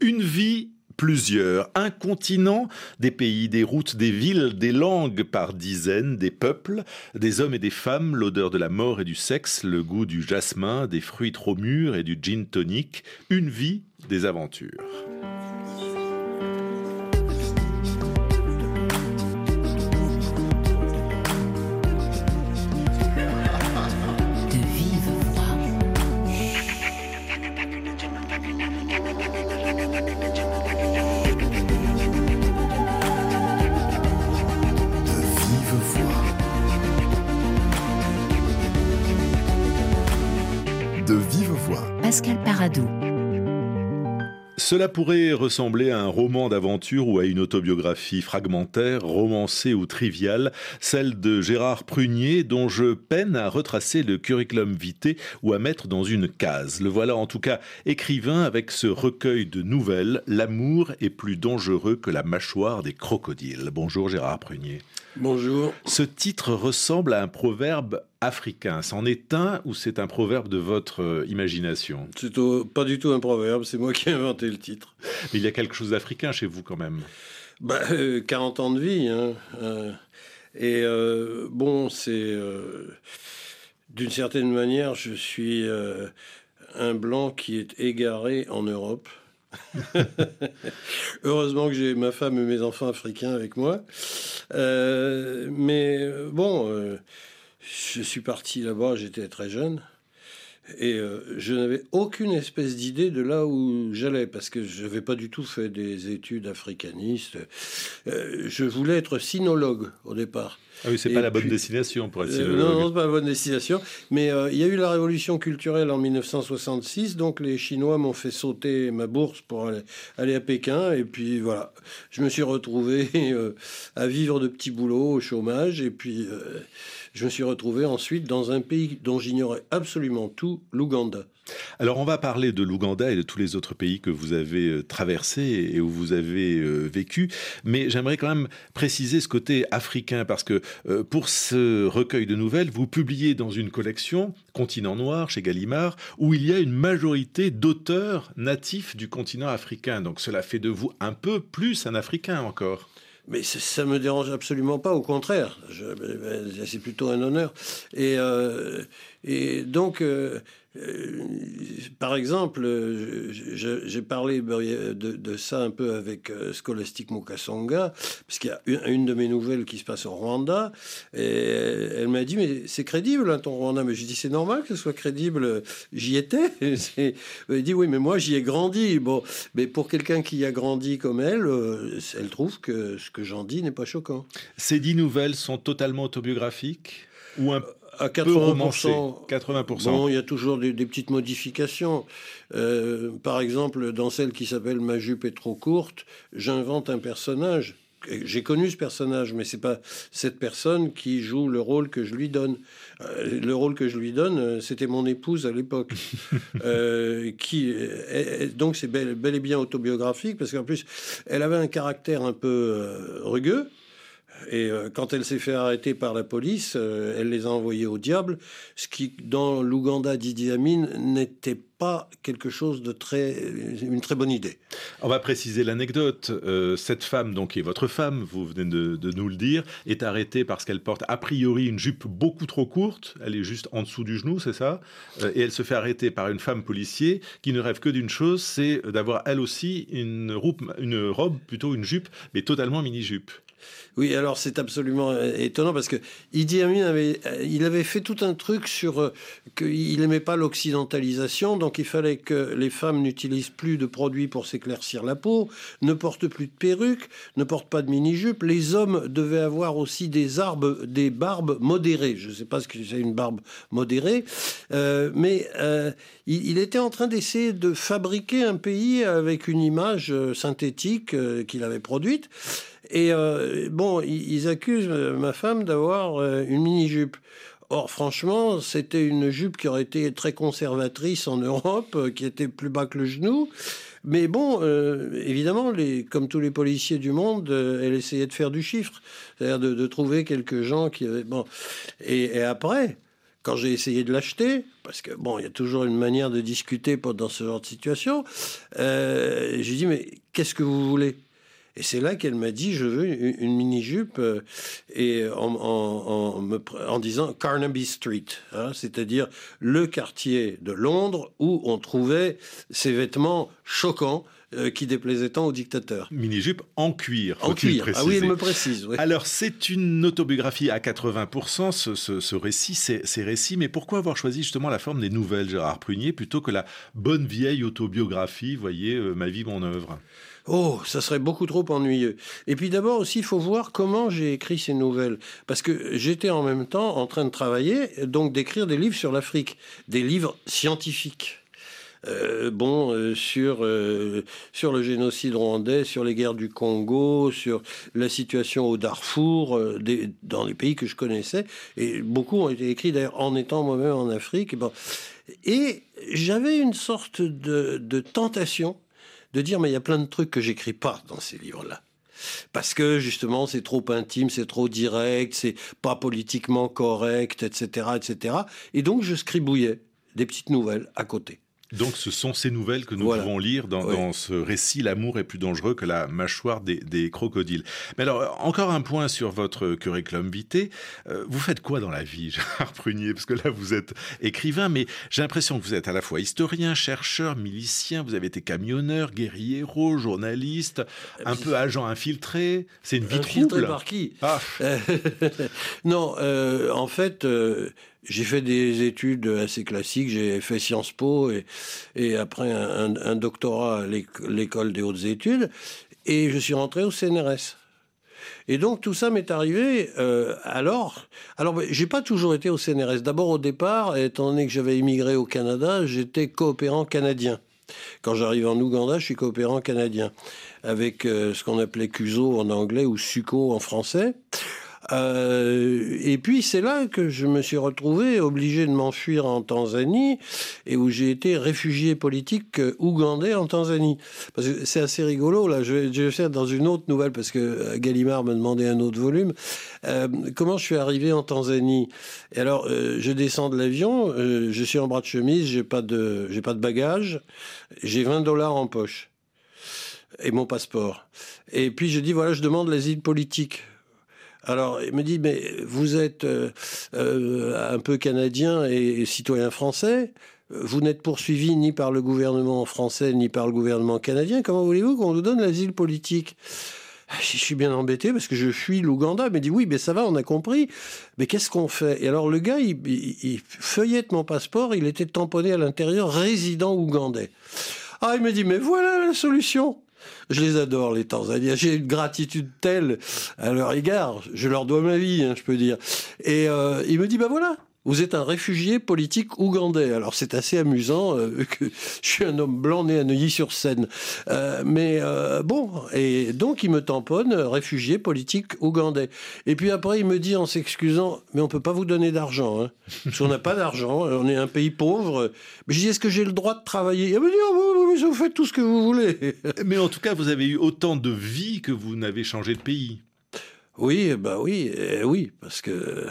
Une vie plusieurs. Un continent, des pays, des routes, des villes, des langues par dizaines, des peuples, des hommes et des femmes, l'odeur de la mort et du sexe, le goût du jasmin, des fruits trop mûrs et du gin tonic. Une vie, des aventures. Pascal Paradou. Cela pourrait ressembler à un roman d'aventure ou à une autobiographie fragmentaire, romancée ou triviale, celle de Gérard Prunier, dont je peine à retracer le curriculum vitae ou à mettre dans une case. Le voilà en tout cas écrivain avec ce recueil de nouvelles, L'amour est plus dangereux que la mâchoire des crocodiles. Bonjour Gérard Prunier. Bonjour. Ce titre ressemble à un proverbe africain. C'en est un ou c'est un proverbe de votre euh, imagination? C'est pas du tout un proverbe, c'est moi qui ai inventé le titre. Mais il y a quelque chose d'africain chez vous quand même. Bah, 40 euh, ans de vie. Hein, euh, et bon, c'est... D'une certaine manière, je suis un blanc qui est égaré en Europe. Heureusement que j'ai ma femme et mes enfants africains avec moi. Euh, mais bon, euh, je suis parti là-bas, j'étais très jeune. Et euh, je n'avais aucune espèce d'idée de là où j'allais, parce que je n'avais pas du tout fait des études africanistes. je voulais être sinologue au départ. Ah oui, c'est pas la bonne destination pour être euh, Non, non, c'est pas la bonne destination. Mais euh, il y a eu la révolution culturelle en 1966, donc les Chinois m'ont fait sauter ma bourse pour aller, à Pékin. Et puis voilà, je me suis retrouvé euh, à vivre de petits boulots au chômage. Et puis je me suis retrouvé ensuite dans un pays dont j'ignorais absolument tout, l'Ouganda. Alors on va parler de l'Ouganda et de tous les autres pays que vous avez euh, traversés et où vous avez euh, vécu, mais j'aimerais quand même préciser ce côté africain parce que euh, pour ce recueil de nouvelles, vous publiez dans une collection Continent Noir chez Gallimard où il y a une majorité d'auteurs natifs du continent africain. Donc cela fait de vous un peu plus un Africain encore. Mais ça me dérange absolument pas, au contraire. C'est plutôt un honneur. Et, et donc, euh, par exemple, j'ai parlé de, ça un peu avec euh, Scholastic Mukasonga, parce qu'il y a une, de mes nouvelles qui se passe au Rwanda, et elle m'a dit, mais c'est crédible, hein, ton Rwanda. Mais j'ai dit, c'est normal que ce soit crédible, j'y étais. Elle dit, oui, mais moi, j'y ai grandi. Bon, mais pour quelqu'un qui y a grandi comme elle, euh, elle trouve que ce que j'en dis n'est pas choquant. Ces dix nouvelles sont totalement autobiographiques ou un à 80%. 80%. Bon, il y a toujours des, petites modifications. Euh, par exemple, dans celle qui s'appelle Ma jupe est trop courte, j'invente un personnage. J'ai connu ce personnage, mais c'est pas cette personne qui joue le rôle que je lui donne. Euh, le rôle que je lui donne, euh, c'était mon épouse à l'époque. qui, donc c'est bel, bel, et bien autobiographique parce qu'en plus, elle avait un caractère un peu rugueux. Et euh, quand elle s'est fait arrêter par la police, euh, elle les a envoyés au diable, ce qui, dans l'Ouganda d'Idi Amin, n'était pas quelque chose de très, une très bonne idée. On va préciser l'anecdote. Euh, cette femme, donc qui est votre femme, vous venez de, nous le dire, est arrêtée parce qu'elle porte a priori une jupe beaucoup trop courte. Elle est juste en dessous du genou, c'est ça? Et elle se fait arrêter par une femme policier qui ne rêve que d'une chose, c'est d'avoir elle aussi une robe, plutôt une jupe, mais totalement mini-jupe. Oui, alors c'est absolument euh, étonnant parce que Idi Amin avait, euh, il avait fait tout un truc sur euh, qu'il n'aimait pas l'occidentalisation, donc il fallait que les femmes n'utilisent plus de produits pour s'éclaircir la peau, ne portent plus de perruques, ne portent pas de mini-jupe. Les hommes devaient avoir aussi des, arbres, des barbes modérées. Je ne sais pas ce que c'est une barbe modérée, mais il, il, était en train d'essayer de fabriquer un pays avec une image synthétique qu'il avait produite. Et euh, bon, ils accusent euh, ma femme d'avoir euh, une mini-jupe. Or, franchement, c'était une jupe qui aurait été très conservatrice en Europe, qui était plus bas que le genou. Mais bon, évidemment, comme tous les policiers du monde, elle essayait de faire du chiffre, c'est-à-dire de, trouver quelques gens qui avaient... Bon. Et, après, quand j'ai essayé de l'acheter, parce que bon, il y a toujours une manière de discuter dans ce genre de situation, j'ai dit mais qu'est-ce que vous voulez? Et c'est là qu'elle m'a dit, je veux une, mini-jupe, euh, et en, disant Carnaby Street, hein, c'est-à-dire le quartier de Londres où on trouvait ces vêtements choquants euh, qui déplaisait tant au dictateur. Mini-jupe en cuir. En cuir. Ah oui, il me précise. Alors, c'est une autobiographie à 80%, ce, ce, récit, ces, récits. Mais pourquoi avoir choisi justement la forme des nouvelles, Gérard Prunier, plutôt que la bonne vieille autobiographie, voyez, euh, Ma vie, mon œuvre? Oh, ça serait beaucoup trop ennuyeux. Et puis d'abord aussi, il faut voir comment j'ai écrit ces nouvelles. Parce que j'étais en même temps en train de travailler, donc d'écrire des livres sur l'Afrique, des livres scientifiques. Euh, bon, euh, sur, euh, sur le génocide rwandais, sur les guerres du Congo, sur la situation au Darfour, dans les pays que je connaissais. Et beaucoup ont été écrits d'ailleurs en étant moi-même en Afrique. Bon. Et j'avais une sorte de, de tentation de dire mais il y a plein de trucs que j'écris pas dans ces livres-là. Parce que justement, c'est trop intime, c'est trop direct, c'est pas politiquement correct, etc., etc. Et donc, je scribouillais des petites nouvelles à côté. Donc ce sont ces nouvelles que nous pouvons lire dans, ce récit L'amour est plus dangereux que la mâchoire des, crocodiles. Mais alors, encore un point sur votre curriculum vitae. Euh, vous faites quoi dans la vie, Gérard Prunier? Parce que là, vous êtes écrivain, mais j'ai l'impression que vous êtes à la fois historien, chercheur, milicien, vous avez été camionneur, guerrier héros, journaliste, un peu agent infiltré. C'est une vie infiltré par qui? Ah. Non, euh, en fait... Euh, j'ai fait des études assez classiques. J'ai fait Sciences Po et, après un, doctorat à l'école des hautes études. Et je suis rentré au CNRS. Et donc tout ça m'est arrivé euh, alors. Alors ben, j'ai pas toujours été au CNRS. D'abord au départ, étant donné que j'avais immigré au Canada, j'étais coopérant canadien. Quand j'arrive en Ouganda, je suis coopérant canadien avec euh, ce qu'on appelait CUSO en anglais ou SUCO en français. Euh, et puis c'est là que je me suis retrouvé obligé de m'enfuir en Tanzanie et où j'ai été réfugié politique euh, ougandais en Tanzanie. C'est assez rigolo, là, je vais, je vais, faire dans une autre nouvelle parce que euh, Gallimard me demandait un autre volume. Comment je suis arrivé en Tanzanie? Et alors, je descends de l'avion, je suis en bras de chemise, j'ai pas de, j'ai pas de bagages, j'ai 20 dollars en poche et mon passeport. Et puis je dis voilà, je demande l'asile politique. Alors, il me dit, mais vous êtes euh, euh, un peu canadien et, citoyen français. Vous n'êtes poursuivi ni par le gouvernement français ni par le gouvernement canadien. Comment voulez-vous qu'on vous donne l'asile politique? Je suis bien embêté parce que je fuis l'Ouganda. Me dit oui, mais ça va, on a compris. Mais qu'est-ce qu'on fait? Et alors le gars, il, il, feuillette mon passeport. Il était tamponné à l'intérieur résident ougandais. Ah, il me dit mais voilà la solution. Je les adore, les Tanzaniens. J'ai une gratitude telle à leur égard. Je leur dois ma vie, hein, je peux dire. Et euh, il me dit, bah voilà, vous êtes un réfugié politique ougandais. Alors c'est assez amusant euh, que je suis un homme blanc né à Neuilly-sur-Seine. Euh, mais euh, bon, et donc il me tamponne réfugié politique ougandais. Et puis après il me dit en s'excusant, mais on peut pas vous donner d'argent, hein, parce qu'on n'a pas d'argent, on est un pays pauvre. Mais je dis est-ce que j'ai le droit de travailler? Il me dit oh, vous faites tout ce que vous voulez. mais en tout cas vous avez eu autant de vie que vous n'avez changé de pays. Oui, bah oui, oui, parce que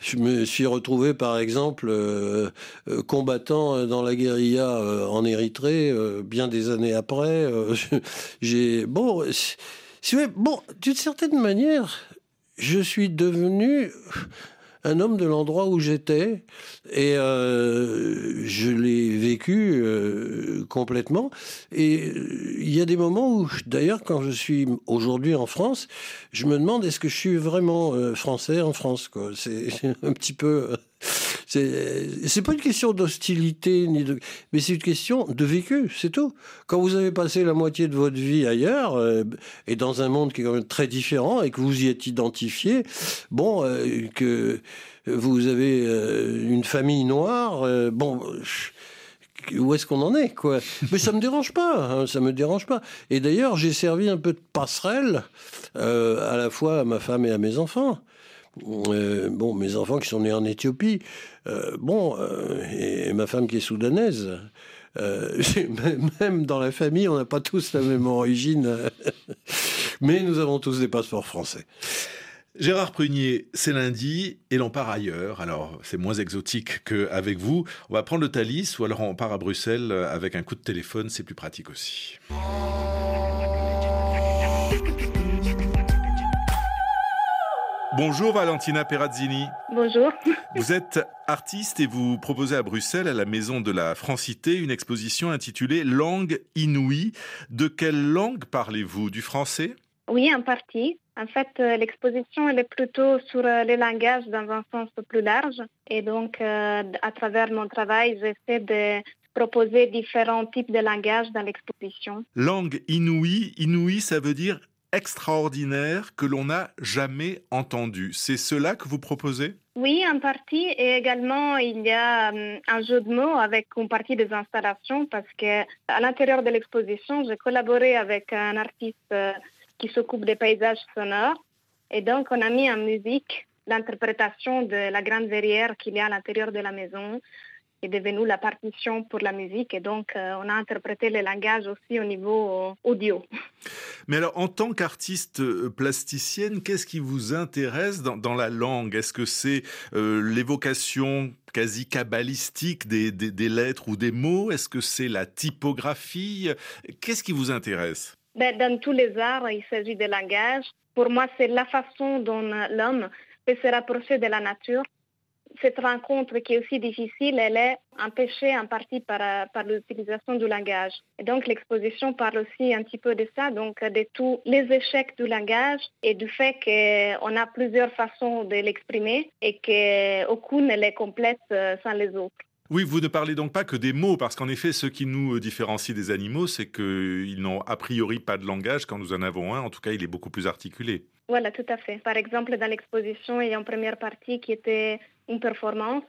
je me suis retrouvé, par exemple, euh, euh, combattant dans la guérilla euh, en Érythrée, bien des années après. Bon, bon, d'une certaine manière, je suis devenu un homme de l'endroit où j'étais et euh, je l'ai vécu euh, complètement. Et euh, il y a des moments où, d'ailleurs, quand je suis aujourd'hui en France, je me demande est-ce que je suis vraiment français en France. C'est un petit peu c'est pas une question d'hostilité, ni de, mais c'est une question de vécu, c'est tout. Quand vous avez passé la moitié de votre vie ailleurs, euh, et dans un monde qui est quand même très différent, et que vous y êtes identifié, bon, euh, que vous avez euh, une famille noire, bon où est-ce qu'on en est, quoi? Mais ça me dérange pas, hein, ça me dérange pas. Et d'ailleurs, j'ai servi un peu de passerelle à la fois à ma femme et à mes enfants. Bon, mes enfants qui sont nés en Éthiopie, euh, bon, euh, et, ma femme qui est soudanaise. même dans la famille, on n'a pas tous la même origine, mais nous avons tous des passeports français. Gérard Prunier, c'est lundi et l'on part ailleurs. Alors, c'est moins exotique qu'avec vous. On va prendre le Thalys ou alors on part à Bruxelles avec un coup de téléphone, c'est plus pratique aussi. Bonjour Valentina Perazzini. Bonjour. Vous êtes artiste et vous proposez à Bruxelles, à la Maison de la Francité, une exposition intitulée Langue inouïe. De quelle langue parlez-vous? Du français? Oui, en partie. En fait, euh, l'exposition elle est plutôt sur euh, les langages dans un sens plus large. Et donc, euh, à travers mon travail, j'essaie de proposer différents types de langages dans l'exposition. Langue inouïe, inouïe, ça veut dire extraordinaire que l'on n'a jamais entendu. C'est cela que vous proposez? Oui, en partie. Et également, il y a un jeu de mots avec une partie des installations parce que à l'intérieur de l'exposition, j'ai collaboré avec un artiste qui s'occupe des paysages sonores. Et donc, on a mis en musique l'interprétation de la grande verrière qu'il y a à l'intérieur de la maison est devenue la partition pour la musique et donc euh, on a interprété le langage aussi au niveau euh, audio. Mais alors en tant qu'artiste euh, plasticienne, qu'est-ce qui vous intéresse dans, la langue? Est-ce que c'est l'évocation quasi kabbalistique des, des, lettres ou des mots? Est-ce que c'est la typographie? Qu'est-ce qui vous intéresse? Ben, dans tous les arts, il s'agit de langage. Pour moi, c'est la façon dont l'homme peut se rapprocher de la nature. Cette rencontre qui est aussi difficile, elle est empêchée en partie par, par l'utilisation du langage. Et donc l'exposition parle aussi un petit peu de ça, donc de tous les échecs du langage et du fait qu'on a plusieurs façons de l'exprimer et qu'aucune ne les complète euh, sans les autres. Oui, vous ne parlez donc pas que des mots, parce qu'en effet, ce qui nous différencie des animaux, c'est qu'ils n'ont a priori pas de langage quand nous en avons un. En tout cas, il est beaucoup plus articulé. Voilà, tout à fait. Par exemple, dans l'exposition, il y a une première partie qui était une performance.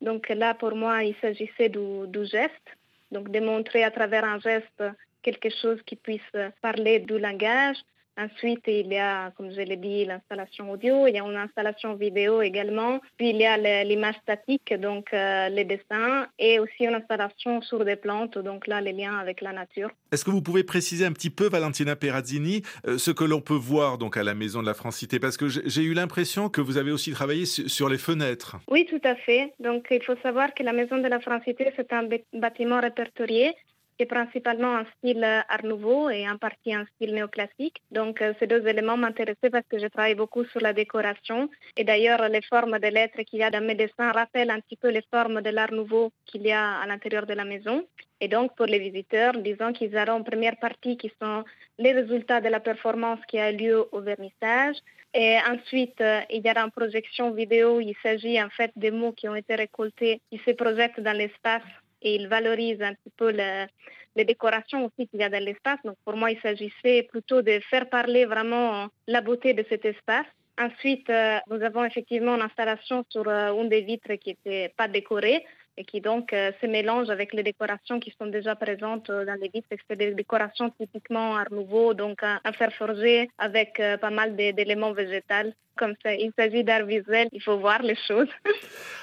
Donc là, pour moi, il s'agissait du, geste. Donc démontrer à travers un geste quelque chose qui puisse parler du langage. Ensuite, il y a, comme je l'ai dit, l'installation audio, il y a une installation vidéo également, puis il y a l'image statique, donc euh, les dessins, et aussi une installation sur des plantes, donc là, les liens avec la nature. Est-ce que vous pouvez préciser un petit peu, Valentina Perazzini, euh, ce que l'on peut voir donc à la Maison de la Francité? Parce que j'ai eu l'impression que vous avez aussi travaillé sur les fenêtres. Oui, tout à fait. Donc, il faut savoir que la Maison de la Francité, c'est un bâtiment répertorié qui principalement en style art nouveau et en partie en style néoclassique. Donc euh, ces deux éléments m'intéressaient parce que je travaille beaucoup sur la décoration. Et d'ailleurs, les formes des lettres qu'il y a dans mes dessins rappellent un petit peu les formes de l'art nouveau qu'il y a à l'intérieur de la maison. Et donc, pour les visiteurs, disons qu'ils auront une première partie qui sont les résultats de la performance qui a lieu au vernissage. Et ensuite, euh, il y aura une projection vidéo. Il s'agit en fait des mots qui ont été récoltés, qui se projettent dans l'espace et il valorise un petit peu les décorations aussi qu'il y a dans l'espace. Donc pour moi, il s'agissait plutôt de faire parler vraiment la beauté de cet espace. Ensuite, euh, nous avons effectivement une installation sur euh, une des vitres qui n'était pas décorée, et qui donc euh, se mélange avec les décorations qui sont déjà présentes euh, dans les vitres. C'est des décorations typiquement art nouveau, donc à faire forger avec euh, pas mal d'éléments végétaux. Comme ça, il s'agit d'art visuel, il faut voir les choses.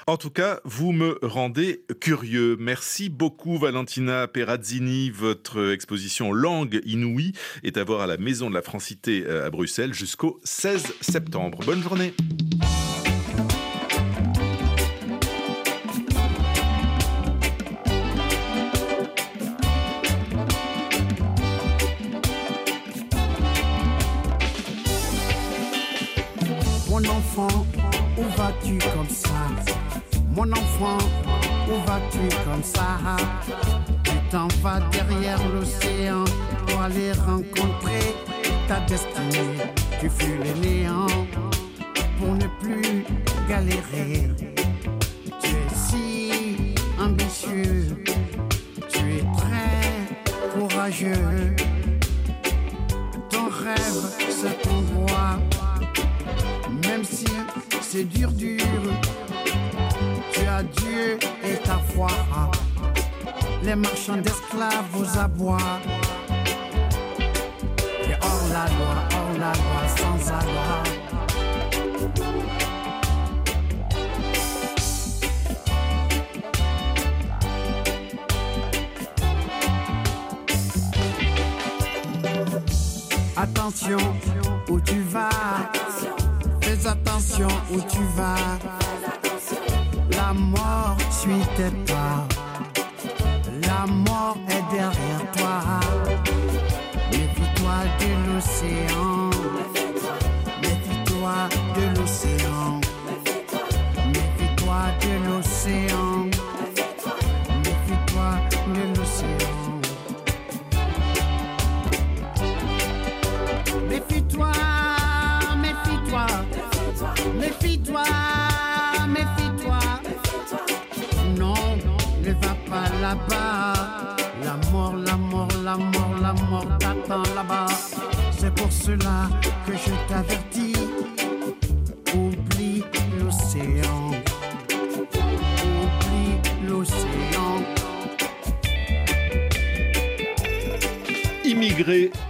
En tout cas, vous me rendez curieux. Merci beaucoup Valentina Perazzini. Votre exposition Langue inouïe est à voir à la Maison de la Francité à Bruxelles jusqu'au 16 septembre. Bonne journée. Ça Tu t'en vas derrière l'océan pour aller rencontrer ta destinée. La loi, la loi, sans. Attention où tu vas Fais attention où tu vas. La mort suit tes pas. La mort est derrière toi. Méfie-toi de l'océan. Méfie-toi de l'océan. Méfie-toi de l'océan. Méfie-toi de l'océan. Méfie-toi, méfie-toi. Méfie-toi, méfie-toi. Non, ne va pas là-bas. La mort, la mort, la mort, la mort t'attend là-bas. C'est pour cela que je t'avertis.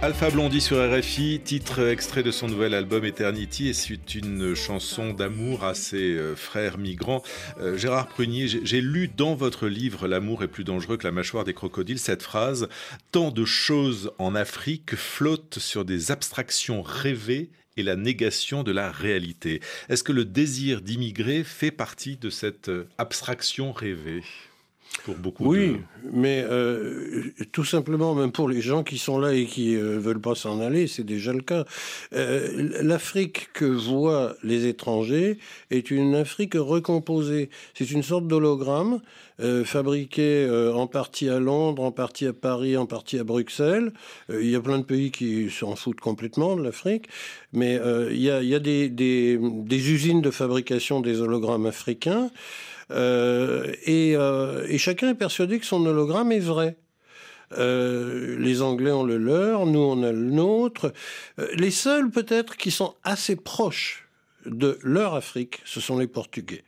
Alpha Blondie sur RFI, titre extrait de son nouvel album Eternity, et c'est une chanson d'amour à ses euh, frères migrants. Euh, Gérard Prunier, j'ai j'ai lu dans votre livre L'amour est plus dangereux que la mâchoire des crocodiles cette phrase Tant de choses en Afrique flottent sur des abstractions rêvées et la négation de la réalité. Est-ce que le désir d'immigrer fait partie de cette euh, abstraction rêvée? Pour beaucoup Oui, de... mais euh, tout simplement, même pour les gens qui sont là et qui euh, veulent pas s'en aller, c'est déjà le cas. Euh, L'Afrique que voient les étrangers est une Afrique recomposée. C'est une sorte d'hologramme euh, fabriqué en partie à Londres, en partie à Paris, en partie à Bruxelles. Il y a plein de pays qui s'en foutent complètement de l'Afrique, mais il y a, il y a des, des, des usines de fabrication des hologrammes africains. Euh, et, euh, et chacun est persuadé que son hologramme est vrai. Euh, les Anglais ont le leur, nous on a le nôtre. Euh, les seuls peut-être qui sont assez proches de leur Afrique, ce sont les Portugais.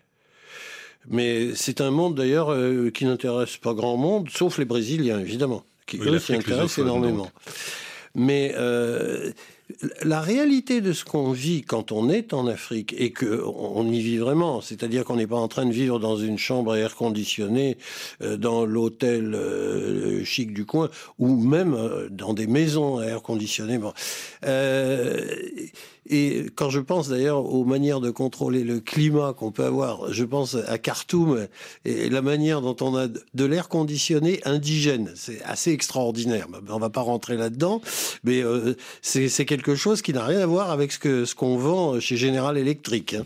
Mais c'est un monde d'ailleurs euh, qui n'intéresse pas grand monde, sauf les Brésiliens évidemment, qui Oui, eux s'y intéressent énormément. Mais la réalité de ce qu'on vit quand on est en Afrique et que on y vit vraiment, c'est-à-dire qu'on n'est pas en train de vivre dans une chambre à air conditionné euh, dans l'hôtel euh, chic du coin ou même euh, dans des maisons à air conditionné. Bon. Et quand je pense d'ailleurs aux manières de contrôler le climat qu'on peut avoir, je pense à Khartoum et la manière dont on a de l'air conditionné indigène. C'est assez extraordinaire. On va pas rentrer là-dedans, mais c'est c'est quelque chose qui n'a rien à voir avec ce que ce qu'on vend chez General Electric.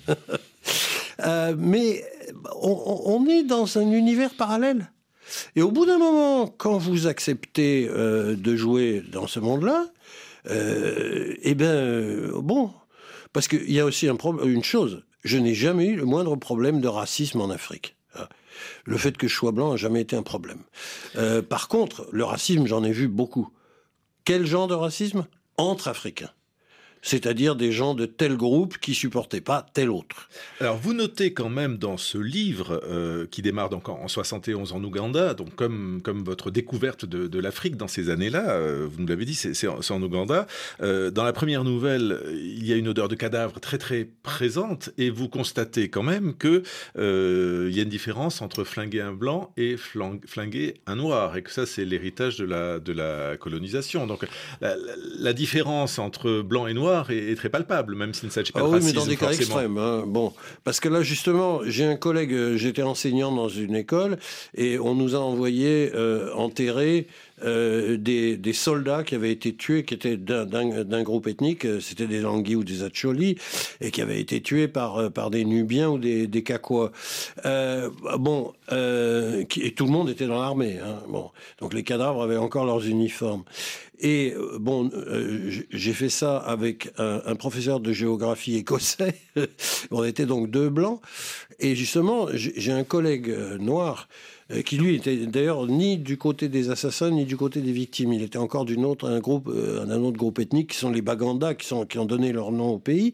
Euh, mais on, est dans un univers parallèle. Et au bout d'un moment, quand vous acceptez euh, de jouer dans ce monde-là, euh, eh bien, bon, parce qu'il y a aussi un une chose, je n'ai jamais eu le moindre problème de racisme en Afrique. Ah. Le fait que je sois blanc n'a jamais été un problème. Par contre, le racisme, j'en ai vu beaucoup. Quel genre de racisme? Entre Africains. C'est-à-dire des gens de tel groupe qui supportaient pas tel autre. Alors, vous notez quand même dans ce livre euh, qui démarre donc en, en 71 en Ouganda, donc comme, comme votre découverte de, l'Afrique dans ces années-là, euh, vous nous l'avez dit, c'est en, Ouganda. Euh, dans la première nouvelle, il y a une odeur de cadavre très très présente et vous constatez quand même que il y a une différence entre flinguer un blanc et flinguer un noir et que ça c'est l'héritage de la, colonisation. Donc la différence entre blanc et noir est, est très palpable, même s'il ne s'agit pas Ah de oui, mais dans des cas forcément. extrêmes. hein. Bon, parce que là, justement, j'ai un collègue, euh, j'étais enseignant dans une école, et on nous a envoyé euh, enterrer euh, des, soldats qui avaient été tués, qui étaient d'un- groupe ethnique, euh, c'était des Langui ou des Acholi, et qui avaient été tués par, euh, par des Nubiens ou des, des Kakwa. Bon, et tout le monde était dans l'armée. Hein. Bon, donc les cadavres avaient encore leurs uniformes. Et bon, j'ai fait ça avec un, professeur de géographie écossais. On était donc deux blancs. Et justement, j'ai un collègue noir qui lui était d'ailleurs ni du côté des assassins ni du côté des victimes. Il était encore autre un groupe, euh, un autre groupe ethnique qui sont les Baganda, qui sont qui ont donné leur nom au pays.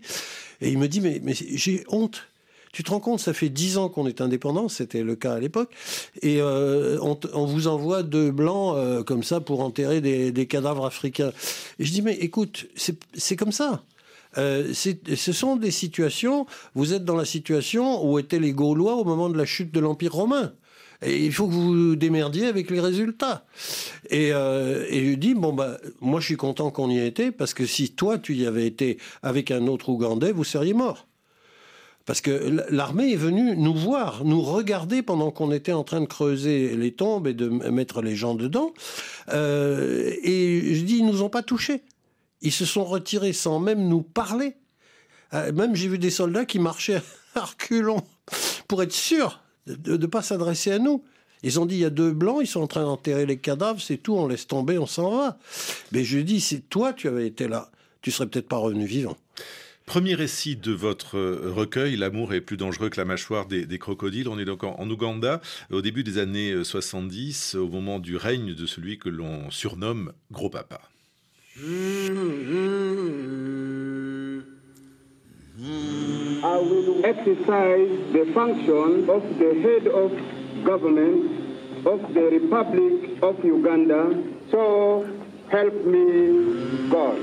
Et il me dit mais mais j'ai honte. Tu te rends compte, ça fait dix ans qu'on est indépendant, c'était le cas à l'époque, et euh, on, vous envoie deux blancs euh, comme ça pour enterrer des, cadavres africains. Et je dis mais écoute, c'est comme ça. Euh, ce sont des situations. Vous êtes dans la situation où étaient les Gaulois au moment de la chute de l'Empire romain. Et il faut que vous vous démerdiez avec les résultats. Et, euh, je dis, bon, bah, moi je suis content qu'on y ait été, parce que si toi tu y avais été avec un autre Ougandais, vous seriez mort. Parce que l'armée est venue nous voir, nous regarder pendant qu'on était en train de creuser les tombes et de mettre les gens dedans. Euh, et je dis, ils nous ont pas touchés. Ils se sont retirés sans même nous parler. Euh, même j'ai vu des soldats qui marchaient à reculons pour être sûrs de ne pas s'adresser à nous. Ils ont dit, il y a deux blancs, ils sont en train d'enterrer les cadavres, c'est tout, on laisse tomber, on s'en va. Mais je dis, si toi tu avais été là, tu serais peut-être pas revenu vivant. Premier récit de votre euh, recueil, L'amour est plus dangereux que la mâchoire des, crocodiles. On est donc en, Ouganda, au début des années 70, euh, au moment du règne de celui que l'on surnomme Gros Papa. I will exercise the function of the head of government of the Republic of Uganda. So help me God.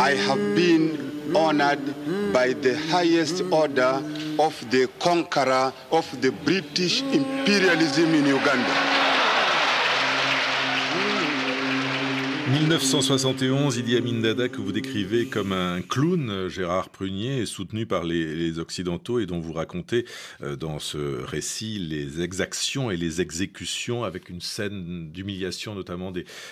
I have been honored by the highest order of the conqueror of the British imperialism in Uganda. 1971, Idi Amin Dada, que vous décrivez comme un clown, Gérard Prunier, soutenu par les, Occidentaux et dont vous racontez euh, dans ce récit les exactions et les exécutions avec une scène d'humiliation notamment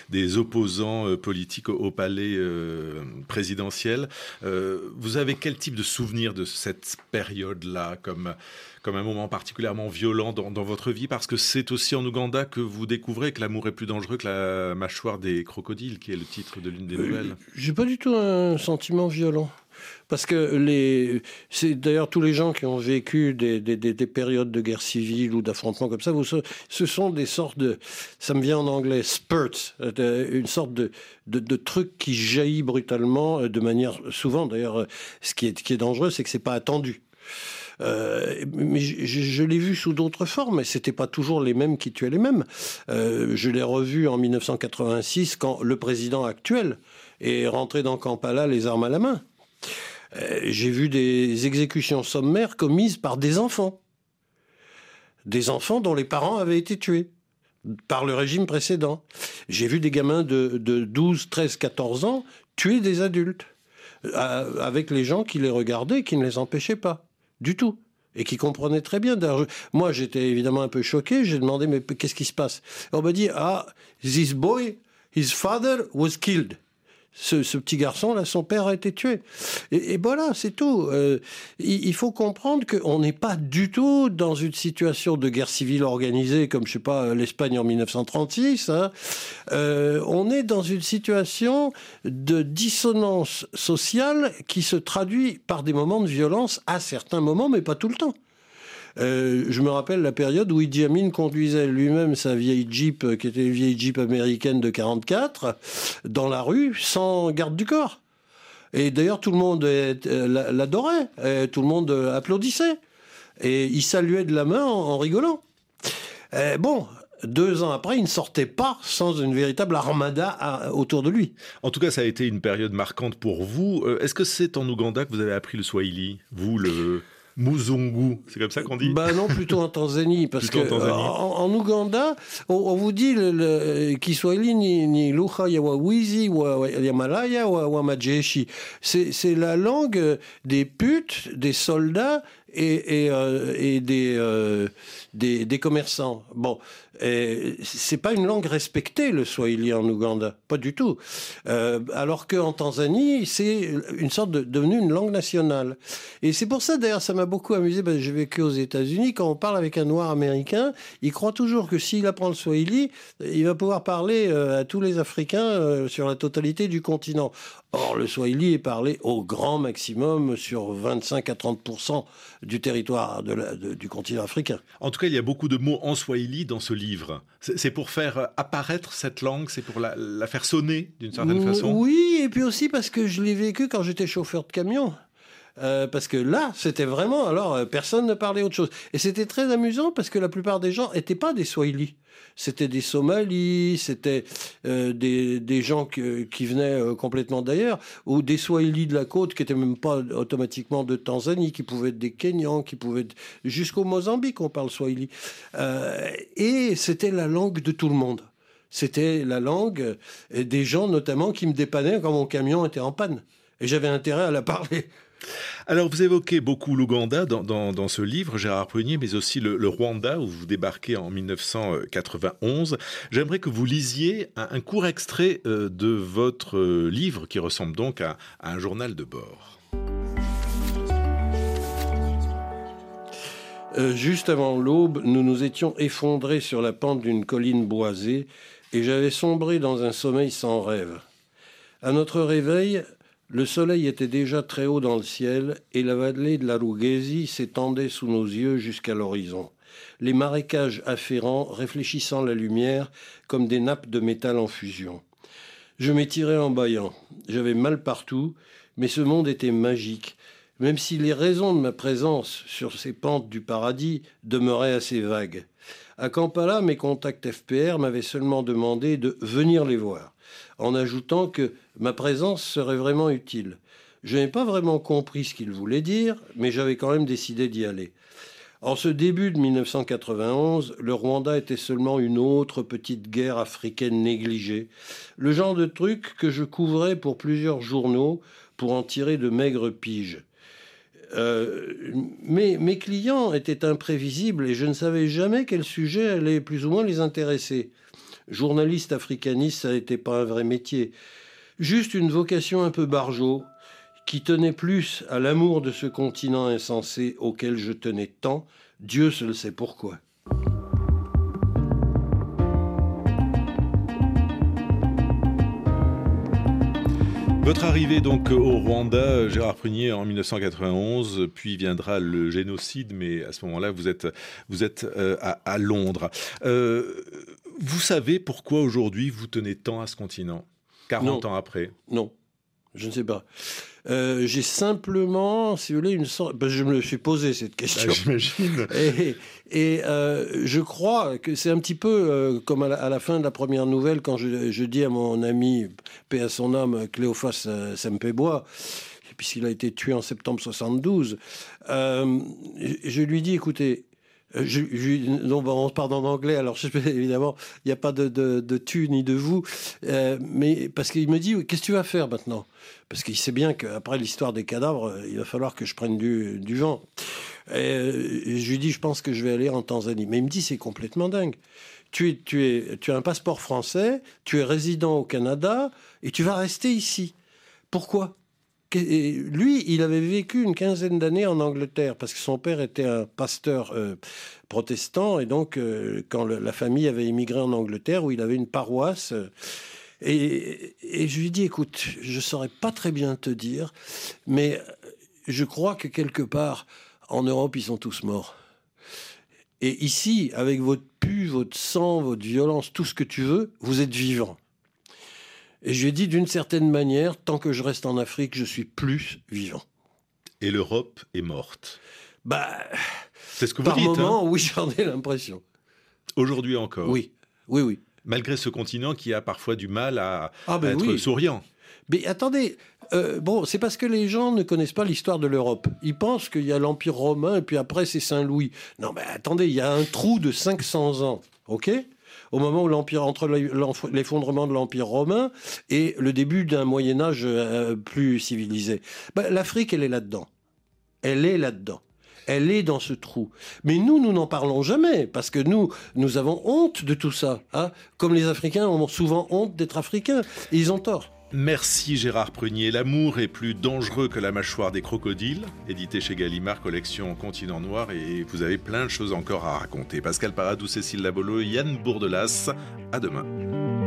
des, opposants euh, politiques au, palais euh, présidentiel. vous avez quel type de souvenir de cette période-là comme comme un moment particulièrement violent dans, votre vie Parce que c'est aussi en Ouganda que vous découvrez que l'amour est plus dangereux que la mâchoire des crocodiles, qui est le titre de l'une des euh, nouvelles. J'ai pas du tout un sentiment violent. Parce que les, c'est d'ailleurs tous les gens qui ont vécu des, périodes de guerre civile ou d'affrontements comme ça, ce sont des sortes de, ça me vient en anglais, spurts, euh, une sorte de, de, truc qui jaillit brutalement euh, de manière, souvent d'ailleurs, ce qui est, qui est dangereux, c'est que c'est pas attendu. Euh, mais je, l'ai vu sous d'autres formes, et c'était pas toujours les mêmes qui tuaient les mêmes. Euh, je l'ai revu en 1986 quand le président actuel est rentré dans Kampala les armes à la main. Euh, j'ai vu des exécutions sommaires commises par des enfants. Des enfants dont les parents avaient été tués par le régime précédent. J'ai vu des gamins de, de 12, 13, 14 ans tuer des adultes, avec les gens qui les regardaient qui ne les empêchaient pas du tout. Et qui comprenait très bien. Moi, j'étais évidemment un peu choqué. J'ai demandé, mais qu'est-ce qui se passe? On m'a dit, ah, this boy, his father was killed ce, petit garçon-là, son père a été tué. Et, voilà, c'est tout. Euh, il, faut comprendre qu'on n'est pas du tout dans une situation de guerre civile organisée comme, je sais pas, l'Espagne en 1936. Hein. Euh, on est dans une situation de dissonance sociale qui se traduit par des moments de violence à certains moments, mais pas tout le temps. Euh, je me rappelle la période où Idi Amin conduisait lui-même sa vieille Jeep, euh, qui était une vieille Jeep américaine de 44, dans la rue, sans garde du corps. Et d'ailleurs, tout le monde euh, l'adorait, tout le monde applaudissait. Et il saluait de la main en, rigolant. bon, deux ans après, il ne sortait pas sans une véritable armada autour de lui. En tout cas, ça a été une période marquante pour vous. Est-ce que c'est en Ouganda que vous avez appris le Swahili? Vous, le, Muzungu, c'est comme ça qu'on dit. Bah non, plutôt en Tanzanie, parce que en, Ouganda, on, vous dit le, le Kiswahili ni, ni Lucha Yawawizi wa Yamalaya wa Majeshi. C'est la langue des putes, des soldats et, euh, euh, des, des, commerçants. Bon, c'est pas une langue respectée, le Swahili en Ouganda, pas du tout. Euh, alors qu'en Tanzanie, c'est une sorte de devenu une langue nationale. Et c'est pour ça, d'ailleurs, ça m'a beaucoup amusé, parce que j'ai vécu aux États-Unis, quand on parle avec un noir américain, il croit toujours que s'il apprend le Swahili, il va pouvoir parler euh, à tous les Africains sur la totalité du continent. Or, le Swahili est parlé au grand maximum sur 25 à 30 du territoire de du continent africain. En tout cas, il y a beaucoup de mots en Swahili dans ce livre. C'est pour faire apparaître cette langue, c'est pour la, faire sonner d'une certaine façon? Oui, et puis aussi parce que je l'ai vécu quand j'étais chauffeur de camion. Euh, parce que là, c'était vraiment, alors, euh, personne ne parlait autre chose. Et c'était très amusant parce que la plupart des gens n'étaient pas des Swahili. C'était des Somalis, c'était euh, des, des, gens qui venaient complètement d'ailleurs, ou des Swahili de la côte qui n'étaient même pas automatiquement de Tanzanie, qui pouvaient être des Kenyans, qui pouvaient être... Jusqu'au Mozambique, on parle Swahili. et c'était la langue de tout le monde. C'était la langue des gens notamment qui me dépannaient quand mon camion était en panne. Et j'avais intérêt à la parler. Alors, vous évoquez beaucoup l'Ouganda dans, ce livre, Gérard Prunier, mais aussi le, Rwanda, où vous débarquez en 1991. J'aimerais que vous lisiez un, court extrait euh, de votre euh, livre, qui ressemble donc à, à un journal de bord. Euh, juste avant l'aube, nous nous étions effondrés sur la pente d'une colline boisée et j'avais sombré dans un sommeil sans rêve. À notre réveil, le soleil était déjà très haut dans le ciel et la vallée de la Rugesi s'étendait sous nos yeux jusqu'à l'horizon. Les marécages afférents réfléchissant la lumière comme des nappes de métal en fusion. Je m'étirais en bâillant. J'avais mal partout, mais ce monde était magique, même si les raisons de ma présence sur ces pentes du paradis demeuraient assez vagues. À Kampala, mes contacts FPR m'avaient seulement demandé de venir les voir en ajoutant que ma présence serait vraiment utile. Je n'ai pas vraiment compris ce qu'il voulait dire, mais j'avais quand même décidé d'y aller. En ce début de 1991, le Rwanda était seulement une autre petite guerre africaine négligée, le genre de truc que je couvrais pour plusieurs journaux pour en tirer de maigres piges. Euh, mais mes clients étaient imprévisibles et je ne savais jamais quel sujet allait plus ou moins les intéresser. Journaliste africaniste, ça n'était pas un vrai métier. Juste une vocation un peu barjot, qui tenait plus à l'amour de ce continent insensé auquel je tenais tant, Dieu seul sait pourquoi. Votre arrivée donc au Rwanda, Gérard Prunier, en 1991, puis viendra le génocide, mais à ce moment-là, vous êtes, euh, à, Londres. Euh, vous savez pourquoi aujourd'hui vous tenez tant à ce continent 40 ans après? Non, je ne sais pas. Euh, j'ai simplement, si vous voulez, une sorte. Ben, je me suis posé cette bah, question. J'imagine. Et, euh, je crois que c'est un petit peu euh, comme à la, fin de la première nouvelle, quand je, dis à mon ami, paix à son âme, Cléophas Sempébois, puisqu'il a été tué en septembre 72, je lui dis écoutez, je, je, non, on parle en anglais, alors évidemment, il n'y a pas de, tu ni de vous, euh, mais parce qu'il me dit, qu'est-ce que tu vas faire maintenant? Parce qu'il sait bien qu'après l'histoire des cadavres, euh, il va falloir que je prenne du, du vent. Et, je lui dis, je pense que je vais aller en Tanzanie. Mais il me dit, c'est complètement dingue. Tu, es, tu, es, tu as un passeport français, tu es résident au Canada, et tu vas rester ici. Pourquoi? Lui, il avait vécu une quinzaine d'années en Angleterre parce que son père était un pasteur euh, protestant et donc euh, quand la famille avait immigré en Angleterre où il avait une paroisse. Euh, et, je lui dis, écoute, je saurais pas très bien te dire, mais je crois que quelque part en Europe, ils sont tous morts. Et ici, avec votre pu, votre sang, votre violence, tout ce que tu veux, vous êtes vivant. Et je lui ai dit d'une certaine manière, tant que je reste en Afrique, je suis plus vivant. Et l'Europe est morte. Bah, c'est ce que vous par dites. Par moment, hein oui, j'en ai l'impression. Aujourd'hui encore. Oui, oui, oui. Malgré ce continent qui a parfois du mal à, ah ben être souriant. Mais attendez, euh, bon, c'est parce que les gens ne connaissent pas l'histoire de l'Europe. Ils pensent qu'il y a l'Empire romain et puis après c'est Saint-Louis. Non, mais attendez, il y a un trou de 500 ans, ok? Au moment où l'empire entre l'effondrement de l'empire romain et le début d'un Moyen Âge euh, plus civilisé. Ben, L'Afrique, elle est là-dedans. Elle est là-dedans. Elle est dans ce trou. Mais nous, nous n'en parlons jamais, parce que nous, nous avons honte de tout ça. Hein Comme les Africains ont souvent honte d'être Africains. Et ils ont tort. Merci Gérard Prunier. L'amour est plus dangereux que la mâchoire des crocodiles, édité chez Gallimard, collection Continent Noir, et vous avez plein de choses encore à raconter. Pascal Paradou, Cécile Labolo, Yann Bourdelas, à demain.